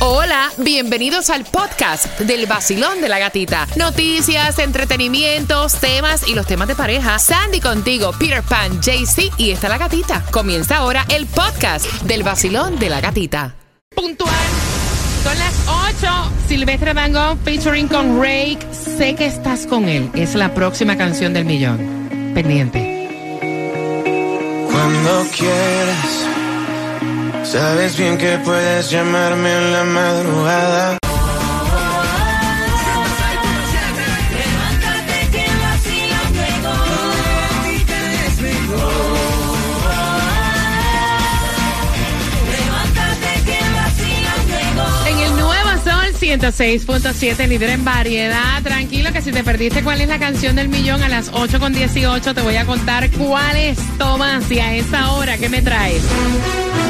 Hola, bienvenidos al podcast del vacilón de la gatita. Noticias, entretenimientos, temas y los temas de pareja. Sandy contigo, Peter Pan, JC y está la gatita. Comienza ahora el podcast del vacilón de la gatita. Puntual. Son las 8. Silvestre Dangón featuring con Rake. Sé que estás con él. Es la próxima canción del millón. Pendiente. Cuando quieras, sabes bien que puedes llamarme en la madrugada. En el Nuevo Sol 106.7, líder en variedad. Tranquilo que si te perdiste cuál es la canción del millón a las 8 con 18 te voy a contar cuál es, Tomás, y a esa hora, ¿qué me traes?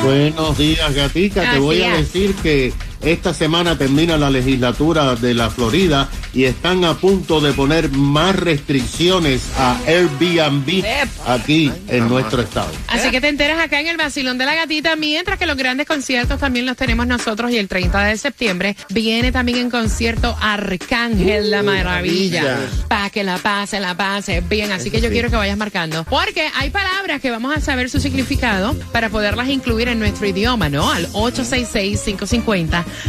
Buenos días, gatica. Te voy a decir que esta semana termina la legislatura de la Florida y están a punto de poner más restricciones a Airbnb aquí en nuestro estado. Así que te enteras acá en el vacilón de la gatita, mientras que los grandes conciertos también los tenemos nosotros y el 30 de septiembre viene también en concierto Arcángel la Maravilla. Para que la pase, la pase bien. Así que yo Sí. quiero que vayas marcando. Porque hay palabras que vamos a saber su significado para poderlas incluir en nuestro idioma, ¿no? Al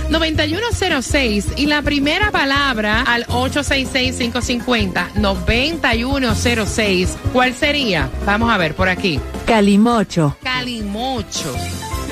866-550-9106. Y la primera palabra al 866-550-9106. ¿Cuál sería? Vamos a ver por aquí. Calimocho. Calimocho.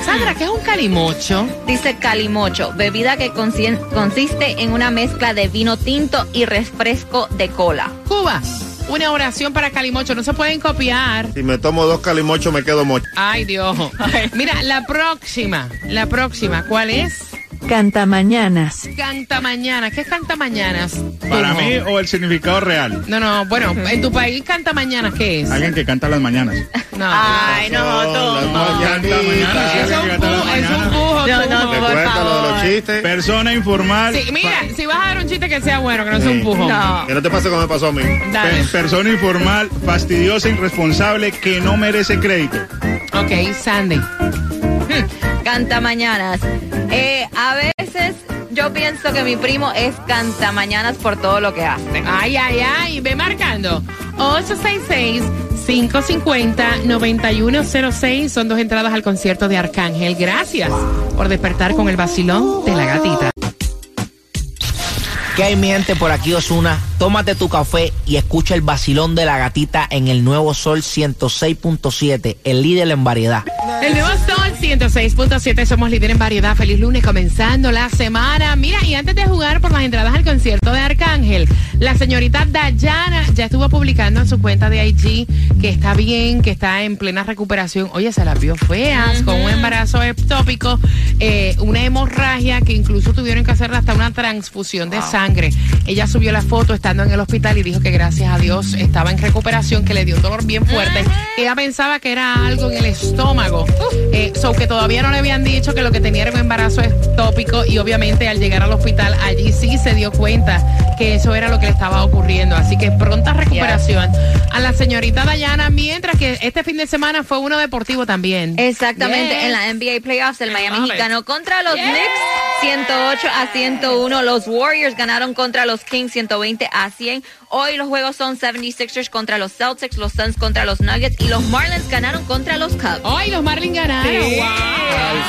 Sandra, ¿qué es un calimocho? Dice calimocho, bebida que consiste en una mezcla de vino tinto y refresco de cola. Cuba. Una oración para calimocho. No se pueden copiar. Si me tomo dos calimochos me quedo mocho. Ay, Dios. Mira, la próxima. La próxima. ¿Cuál es? Cantamañanas. Canta mañana. ¿Qué es canta mañanas? Para mí no. o el significado real. No, no, bueno, en tu país canta mañana, ¿qué es? Alguien que canta las mañanas. No. Ay, no, tú. Canta mañanas. es un pujo, es un mañanas. pujo. No, no, no. por lo de los favor. chistes. Persona informal. Sí, mira, si vas a dar un chiste que sea bueno, que no sea un pujo. No. Que no te pase como me pasó a mí. Dale. Pe- persona informal, fastidiosa, irresponsable, que no merece crédito. Ok, Sandy. Canta mañanas. Eh, a veces yo pienso que mi primo es canta mañanas por todo lo que hace. Ay, ay, ay, ve marcando. 866-550-9106 son dos entradas al concierto de Arcángel. Gracias por despertar con el vacilón de la gatita. ¿Qué hay mi gente por aquí Osuna? Tómate tu café y escucha el vacilón de la gatita en el nuevo Sol 106.7, el líder en variedad. El nuevo Sol 106.7, somos líder en variedad. Feliz lunes, comenzando la semana. Mira, y antes de jugar por las entradas al concierto de Arcángel, la señorita Dayana ya estuvo publicando en su cuenta de IG que está bien, que está en plena recuperación. Oye, se las vio feas, con un embarazo ectópico, eh, una hemorragia que incluso tuvieron que hacerle hasta una transfusión de sangre. Ella subió la foto estando en el hospital y dijo que gracias a Dios estaba en recuperación, que le dio un dolor bien fuerte. Ella pensaba que era algo en el estómago. Eh, so que todavía no le habían dicho que lo que tenía era un embarazo ectópico y obviamente al llegar al hospital allí sí se dio cuenta que eso era lo que le estaba ocurriendo. Así que pronta recuperación a la señorita Dayana, mientras que este fin de semana fue uno deportivo también. Exactamente, Yes. en la NBA Playoffs el Miami Heat ganó contra los Yes. Knicks 108 a 101, los Warriors ganaron contra los Kings 120 a 100. Hoy los juegos son 76ers contra los Celtics, los Suns contra los Nuggets y los Marlins ganaron contra los Cubs. ¡Ay, los Marlins ganaron! Sí. ¡Wow!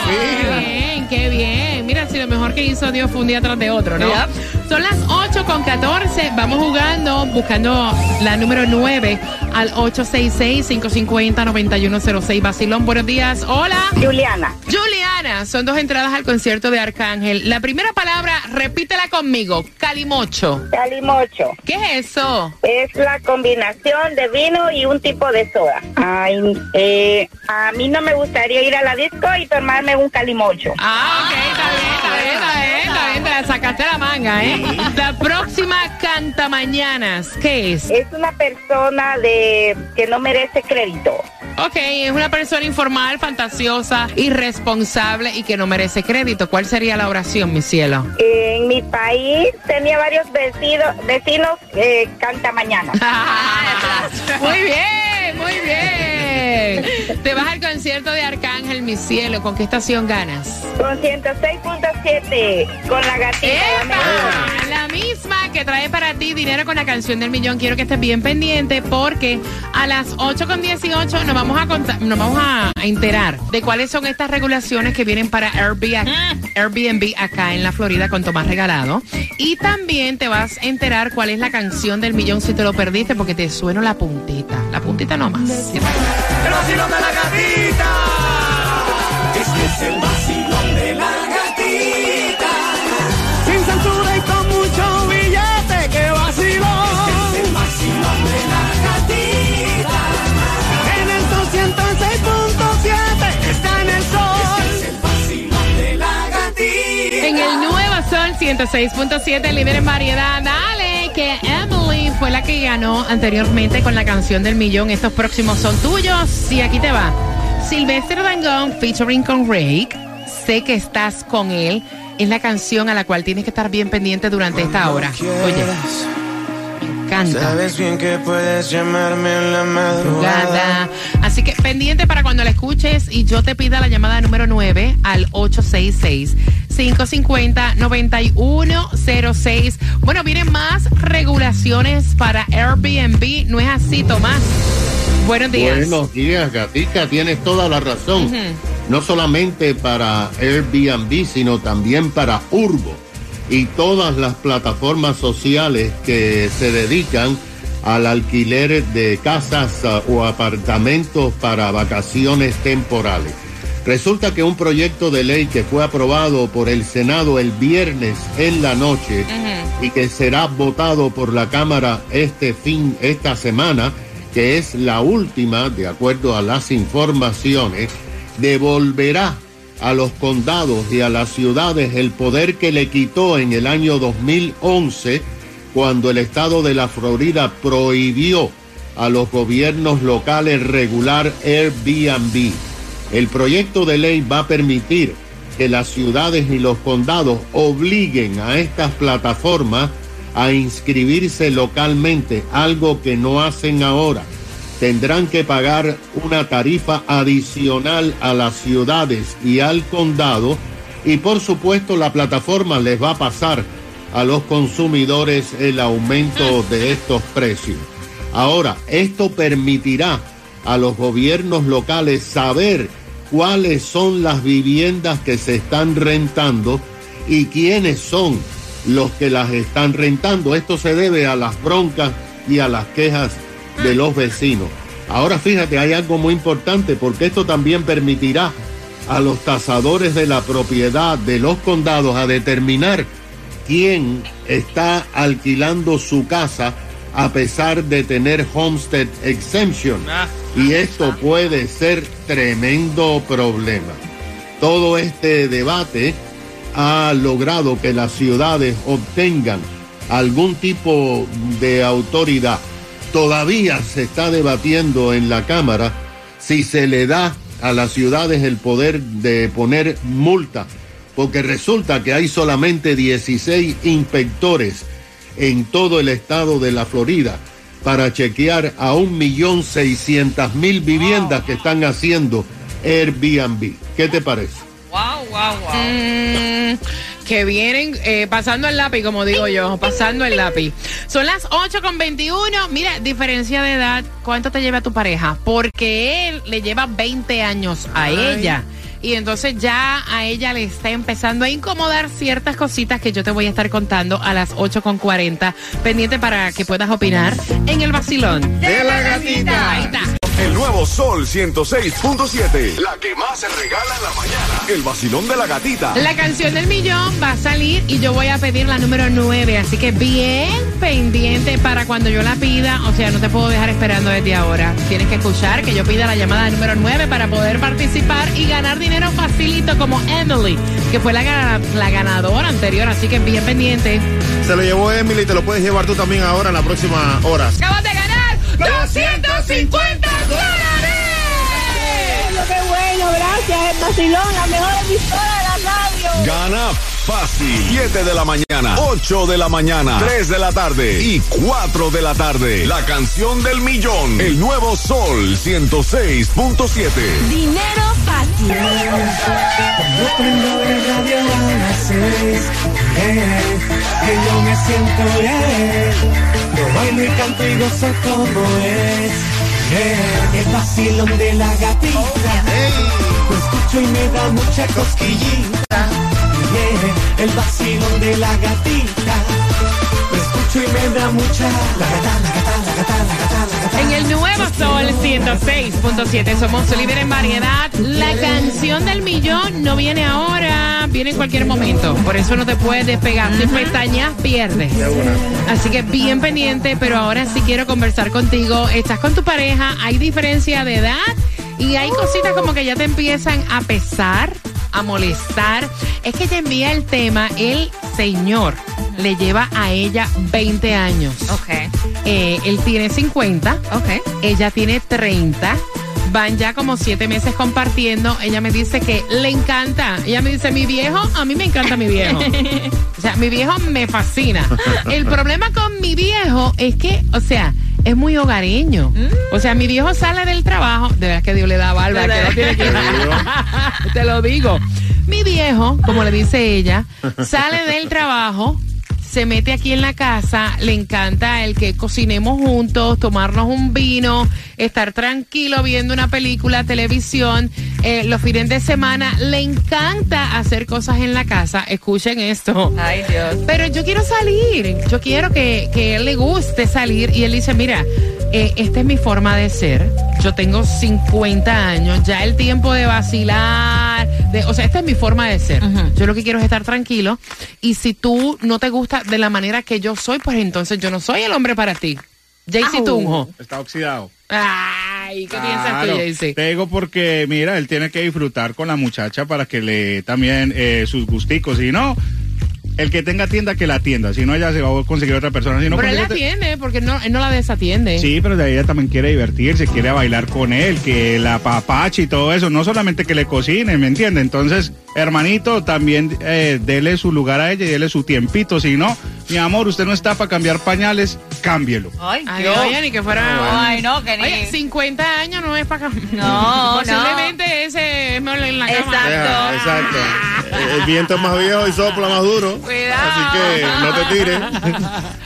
¡Qué bien, qué bien! Mira, si lo mejor que hizo Dios fue un día tras de otro, ¿no? Yep. Son las 8 con 14. Vamos jugando, buscando la número 9 al 866-550-9106. Basilón, buenos días. Hola. Juliana, Juliana, son dos entradas al concierto de Arcángel. La primera palabra, repítela conmigo. Calimocho. Calimocho ¿Qué es eso? es la combinación de vino y un tipo de soda. Ay, eh, a mí no me gustaría ir a la disco y tomarme un calimocho. Ah, ok, sacaste la manga, ¿eh? La próxima canta mañanas, ¿qué es? Es una persona de que no merece crédito. Ok, es una persona informal, fantasiosa, irresponsable y que no merece crédito. ¿Cuál sería la oración, mi cielo? En mi país tenía varios vecinos, vecinos eh, canta mañana. muy bien, muy bien. Bien. Te vas al concierto de Arcángel, mi cielo. ¿Con qué estación ganas? Con 106.7, con la gatita. la. ¡Epa! La misma que trae para ti dinero con la canción del millón. Quiero que estés bien pendiente porque a las 8 con 18 nos vamos a contar, nos vamos a enterar de cuáles son estas regulaciones que vienen para Airbnb, Airbnb acá en la Florida con Tomás Regalado. Y también te vas a enterar cuál es la canción del millón si te lo perdiste porque te sueno la puntita. La puntita nomás. El vacilón de la gatita. 106.7, líder en variedad. Dale, que Emily fue la que ganó anteriormente con la canción del millón. Estos próximos son tuyos. Y aquí te va. Sylvester Dangón featuring con Rake. Sé que estás con él. Es la canción a la cual tienes que estar bien pendiente durante esta hora. Oye, me encanta. Sabes bien que puedes llamarme en la madrugada. Así que pendiente para cuando la escuches y yo te pida la llamada número 9 al 866-550-9106. Bueno, vienen más regulaciones para Airbnb. ¿No es así, Tomás? Buenos días. Buenos días, Gatica, tienes toda la razón. No solamente para Airbnb, sino también para Urbo y todas las plataformas sociales que se dedican al alquiler de casas ah, o apartamentos para vacaciones temporales. Resulta que un proyecto de ley que fue aprobado por el Senado el viernes en la noche y que será votado por la Cámara este fin, esta semana, que es la última, de acuerdo a las informaciones, devolverá a los condados y a las ciudades el poder que le quitó en el año 2011 cuando el estado de la Florida prohibió a los gobiernos locales regular Airbnb. El proyecto de ley va a permitir que las ciudades y los condados obliguen a estas plataformas a inscribirse localmente, algo que no hacen ahora. Tendrán que pagar una tarifa adicional a las ciudades y al condado y por supuesto la plataforma les va a pasar a los consumidores el aumento de estos precios. Ahora, esto permitirá a los gobiernos locales saber cuáles son las viviendas que se están rentando y quiénes son los que las están rentando. Esto se debe a las broncas y a las quejas de los vecinos. Ahora fíjate, hay algo muy importante porque esto también permitirá a los tasadores de la propiedad de los condados a determinar quién está alquilando su casa a pesar de tener homestead exemption. Y esto puede ser tremendo problema. Todo este debate ha logrado que las ciudades obtengan algún tipo de autoridad. Todavía se está debatiendo en la Cámara si se le da a las ciudades el poder de poner multa, porque resulta que hay solamente 16 inspectores en todo el estado de la Florida para chequear a un millón seiscientas mil viviendas que están haciendo Airbnb. ¿Qué te parece? Wow, wow, wow. Mm, que vienen eh, pasando el lápiz, como digo yo, pasando el lápiz. Son las 8 con 21. Mira, diferencia de edad, ¿cuánto te lleva tu pareja? Porque él le lleva 20 años a ella. Y entonces ya a ella le está empezando a incomodar ciertas cositas que yo te voy a estar contando a las 8 con 40. Pendiente para que puedas opinar en el vacilón. De la gatita. Ahí está. El nuevo Sol 106.7. La que más se regala en la mañana. El vacilón de la gatita. La canción del millón va a salir y yo voy a pedir la número 9, así que bien pendiente para cuando yo la pida, o sea, no te puedo dejar esperando desde ahora. Tienes que escuchar que yo pida la llamada número 9 para poder participar y ganar dinero facilito como Emily, que fue la, gana- la ganadora anterior, así que bien pendiente. Se lo llevó Emily y te lo puedes llevar tú también ahora en la próxima hora. Acabas de ganar 250 dólares. Qué bueno, gracias. El vacilón, la mejor emisora de la radio. Gana Fácil. 7 de la mañana, 8 de la mañana, 3 de la tarde y 4 de la tarde. La canción del millón. El nuevo Sol 106.7. Dinero fácil. Cuando prendo el radio a las seis, eh, que yo me siento bien. Yo bailo y canto y gozo como es. Eh, el vacilón de la gatita. Lo escucho y me da mucha cosquillita. Yeah, el vacilón de la gatita. Lo escucho y me da mucha. La gata, la gata, la gata, la gata, la gata. En el nuevo Sol 106.7 somos líder en variedad. La canción del millón no viene ahora, viene en cualquier momento. Por eso no te puedes despegar. Si pestañas, pierdes. Así que bien pendiente, pero ahora sí quiero conversar contigo. Estás con tu pareja, hay diferencia de edad y hay cositas como que ya te empiezan a pesar, a molestar. Es que te envía el tema, el señor le lleva a ella 20 años. Ok. Eh, él tiene 50. Ok. Ella tiene 30. Van ya como siete meses compartiendo. Ella me dice que le encanta. Ella me dice, mi viejo, a mí me encanta mi viejo. O sea, mi viejo me fascina. El problema con mi viejo es que, o sea, es muy hogareño. O sea, mi viejo sale del trabajo. De verdad que Dios le da barba. que no tiene que Te lo digo. Mi viejo, como le dice ella, sale del trabajo se mete aquí en la casa, le encanta el que cocinemos juntos, tomarnos un vino, estar tranquilo viendo una película, televisión, eh, los fines de semana, le encanta hacer cosas en la casa, escuchen esto. Ay, Dios. Pero yo quiero salir, yo quiero que, que él le guste salir y él dice, mira, eh, esta es mi forma de ser, yo tengo 50 años, ya el tiempo de vacilar, de, o sea, esta es mi forma de ser, yo lo que quiero es estar tranquilo y si tú no te gusta de la manera que yo soy, pues entonces yo no soy el hombre para ti. Jaycee. Tunjo. Está oxidado. Ay, ¿qué piensas tú, Claro, Jaycee? Te digo porque, mira, él tiene que disfrutar con la muchacha para que le también eh, sus gusticos. Si no, el que tenga tienda, que la atienda. Si no, ella se va a conseguir otra persona. Si no, Pero él la atiende, porque no, él no la desatiende. Sí, pero ella también quiere divertirse, quiere bailar con él, que la papache y todo eso, no solamente que le cocine, ¿me entiende? Entonces, hermanito, también eh, dele su lugar a ella y dele su tiempito, si no, mi amor, usted no está para cambiar pañales, cámbielo. Ay, Ay, Dios. oye, ni que fuera. Ay, no, que ni- Oye, 50 años no es para No, Posiblemente ese es mejor en la cama. Exacto. Deja, exacto. El viento es más viejo y sopla más duro. Cuidado. Así que no te tires.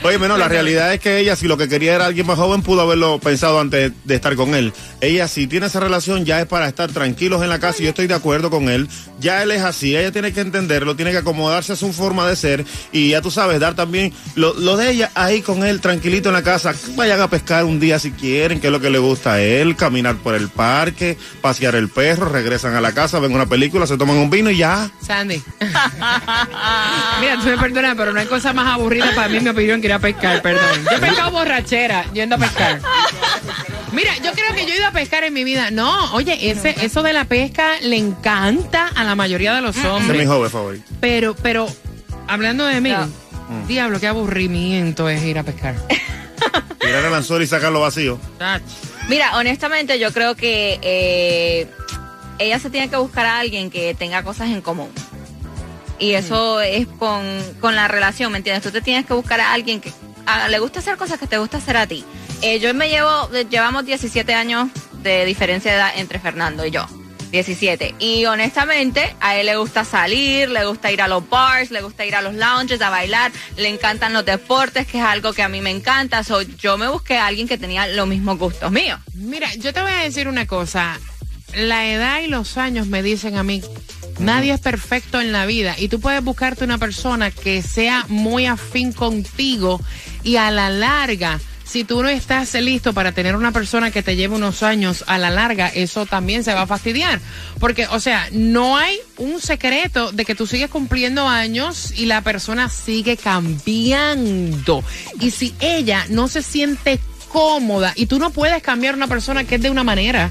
Oye, menos la realidad es que ella, si lo que quería era alguien más joven, pudo haberlo pensado antes de estar con él. Ella, si tiene esa relación, ya es para estar tranquilos en la casa y yo estoy de acuerdo con él. Ya él es así, ella tiene que entenderlo, tiene que acomodarse a su forma de ser y ya tú sabes, dar también lo, lo de ella ahí con él, tranquilito en la casa. Vayan a pescar un día si quieren, que es lo que le gusta a él, caminar por el parque, pasear el perro, regresan a la casa, ven una película, se toman un vino y ya. Mira, tú me perdonas, pero no hay cosa más aburrida para mí, mi opinión, que ir a pescar, perdón. Yo he pescado borrachera yendo a pescar. Mira, yo creo que yo he ido a pescar en mi vida. No, oye, ese, eso de la pesca le encanta a la mayoría de los Ese es mi hombres. joven favorito. Pero, pero, hablando de mí, No. diablo, qué aburrimiento es ir a pescar. Tirar el anzuelo y sacarlo vacío. Mira, honestamente yo creo que eh, ella se tiene que buscar a alguien que tenga cosas en común. Y eso es con, con la relación, ¿me entiendes? Tú te tienes que buscar a alguien que a- le gusta hacer cosas que te gusta hacer a ti. Eh, yo me llevo, llevamos 17 años de diferencia de edad entre Fernando y yo. 17. Y honestamente, a él le gusta salir, le gusta ir a los bars, le gusta ir a los lounges a bailar, le encantan los deportes, que es algo que a mí me encanta. So, yo me busqué a alguien que tenía los mismos gustos míos. Mira, yo te voy a decir una cosa. La edad y los años me dicen a mí, nadie es perfecto en la vida y tú puedes buscarte una persona que sea muy afín contigo y a la larga, si tú no estás listo para tener una persona que te lleve unos años, a la larga eso también se va a fastidiar. Porque, o sea, no hay un secreto de que tú sigues cumpliendo años y la persona sigue cambiando. Y si ella no se siente cómoda y tú no puedes cambiar una persona que es de una manera,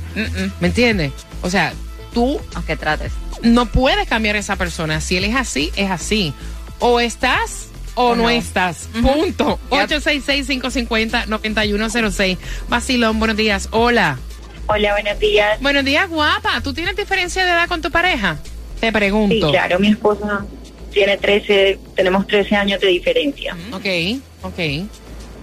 ¿me entiendes? O sea, tú Aunque trates. No puedes cambiar a esa persona. Si él es así, es así. O estás o, O no. no. estás. Punto. Yep. 866-550-9106. Vacilón, buenos días. Hola. Hola, buenos días. Buenos días, guapa. ¿Tú tienes diferencia de edad con tu pareja? Te Sí, pregunto. claro, mi esposa tiene 13, tenemos 13 años de diferencia. Ok, ok.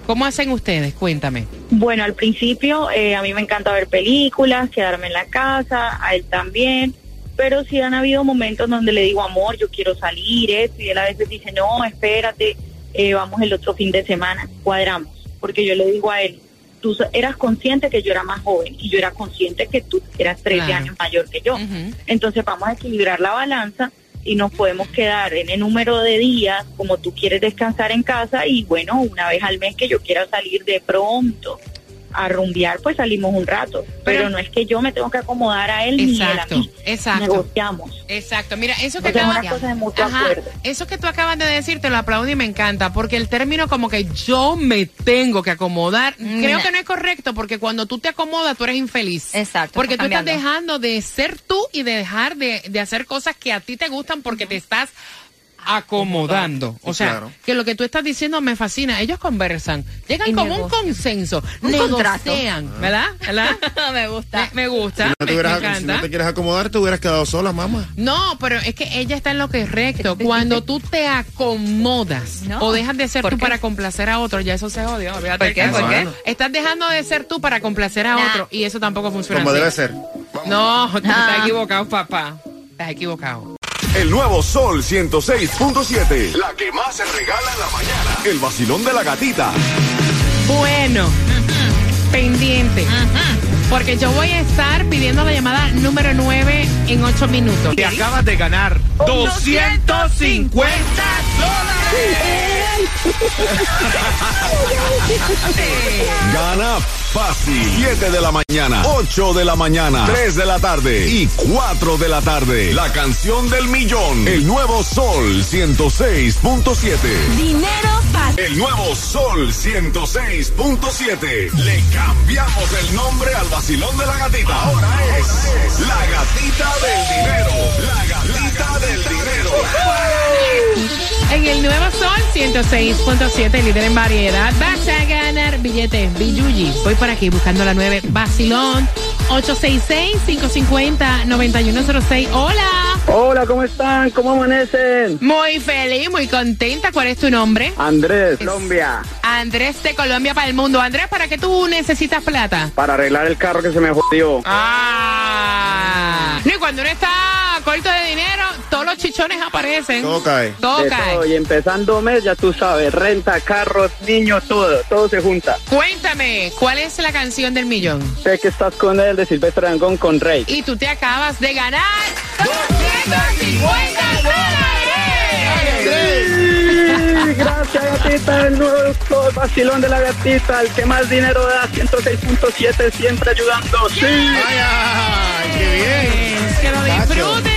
¿Cómo hacen ustedes? Cuéntame. Bueno, al principio eh, a mí me encanta ver películas, quedarme en la casa, a él también, pero sí han habido momentos donde le digo, amor, yo quiero salir, esto, y él a veces dice, no, espérate, eh, vamos el otro fin de semana, cuadramos, porque yo le digo a él, tú eras consciente que yo era más joven y yo era consciente que tú eras 13 Claro. años mayor que yo. Entonces vamos a equilibrar la balanza y nos podemos quedar en el número de días como tú quieres descansar en casa y bueno, una vez al mes que yo quiera salir de pronto a rumbear, pues salimos un rato. Pero, no es que yo me tengo que acomodar a él ni él a Exacto, mí. exacto. Negociamos. Exacto, mira, eso que acabas de Ajá, eso que tú acabas de decir te lo aplaudo y me encanta, porque el término como que yo me tengo que acomodar, creo No. que no es correcto, porque cuando tú te acomodas tú eres infeliz. Exacto. Porque tú estás dejando de ser tú y de dejar de, de hacer cosas que a ti te gustan porque te estás acomodando. O Sí, sea, claro. que lo que tú estás diciendo me fascina. Ellos conversan, llegan Y como un consenso, Un contrato. negocian, ¿verdad? ¿verdad? me gusta. Me, me gusta, Si no, te me, hubieras- me si encanta. no te quieres acomodar, te hubieras quedado sola, mamá. No, pero es que ella está en lo que es recto. Cuando tú te acomodas No. o dejas de ser ¿Por tú qué? para complacer a otro, ya eso se odia. ¿Por qué? ¿Por qué? Estás dejando de ser tú para complacer a Nah. otro y eso tampoco funciona. Como así. debe ser. No, tú Ah. estás equivocado, papá. Estás equivocado. El nuevo Sol 106.7. La que más se regala en la mañana. El vacilón de la gatita. Bueno, pendiente. Porque yo voy a estar pidiendo la llamada número 9 en 8 minutos. Te acabas de ganar 250 Gana fácil. 7 de la mañana, 8 de la mañana, 3 de la tarde y 4 de la tarde. La canción del millón. El nuevo Sol 106.7. Dinero fácil. El nuevo Sol 106.7. Le cambiamos el nombre al vacilón de la gatita. Ahora es la gatita del dinero. La gatita del dinero. En el Nuevo Sol 106.7, líder en variedad, vas a ganar billetes. Voy por aquí buscando la 9. Basilón 866-550-9106. Hola. Hola, ¿cómo están? ¿Cómo amanecen? Muy feliz, muy contenta. ¿Cuál es tu nombre? Andrés, Colombia, Andrés de Colombia para el mundo. Andrés, ¿para qué tú necesitas plata? para arreglar el carro que se me jodió. Ah. No, y cuando uno está corto de dinero, chichones aparecen. Todo cae. Todo De cae. todo, y empezando mes, ya tú sabes, renta, carros, niños, todo, todo se junta. Cuéntame, ¿cuál es la canción del millón? Sé que estás con él de Silvestre Dangón con Rey. Y tú te acabas de ganar 250 dólares. Gracias, gatita, el nuevo sol, vacilón de la gatita, el que más dinero da, 106.7, siempre ayudando. Sí. Ay, ay, qué bien. Que lo disfruten.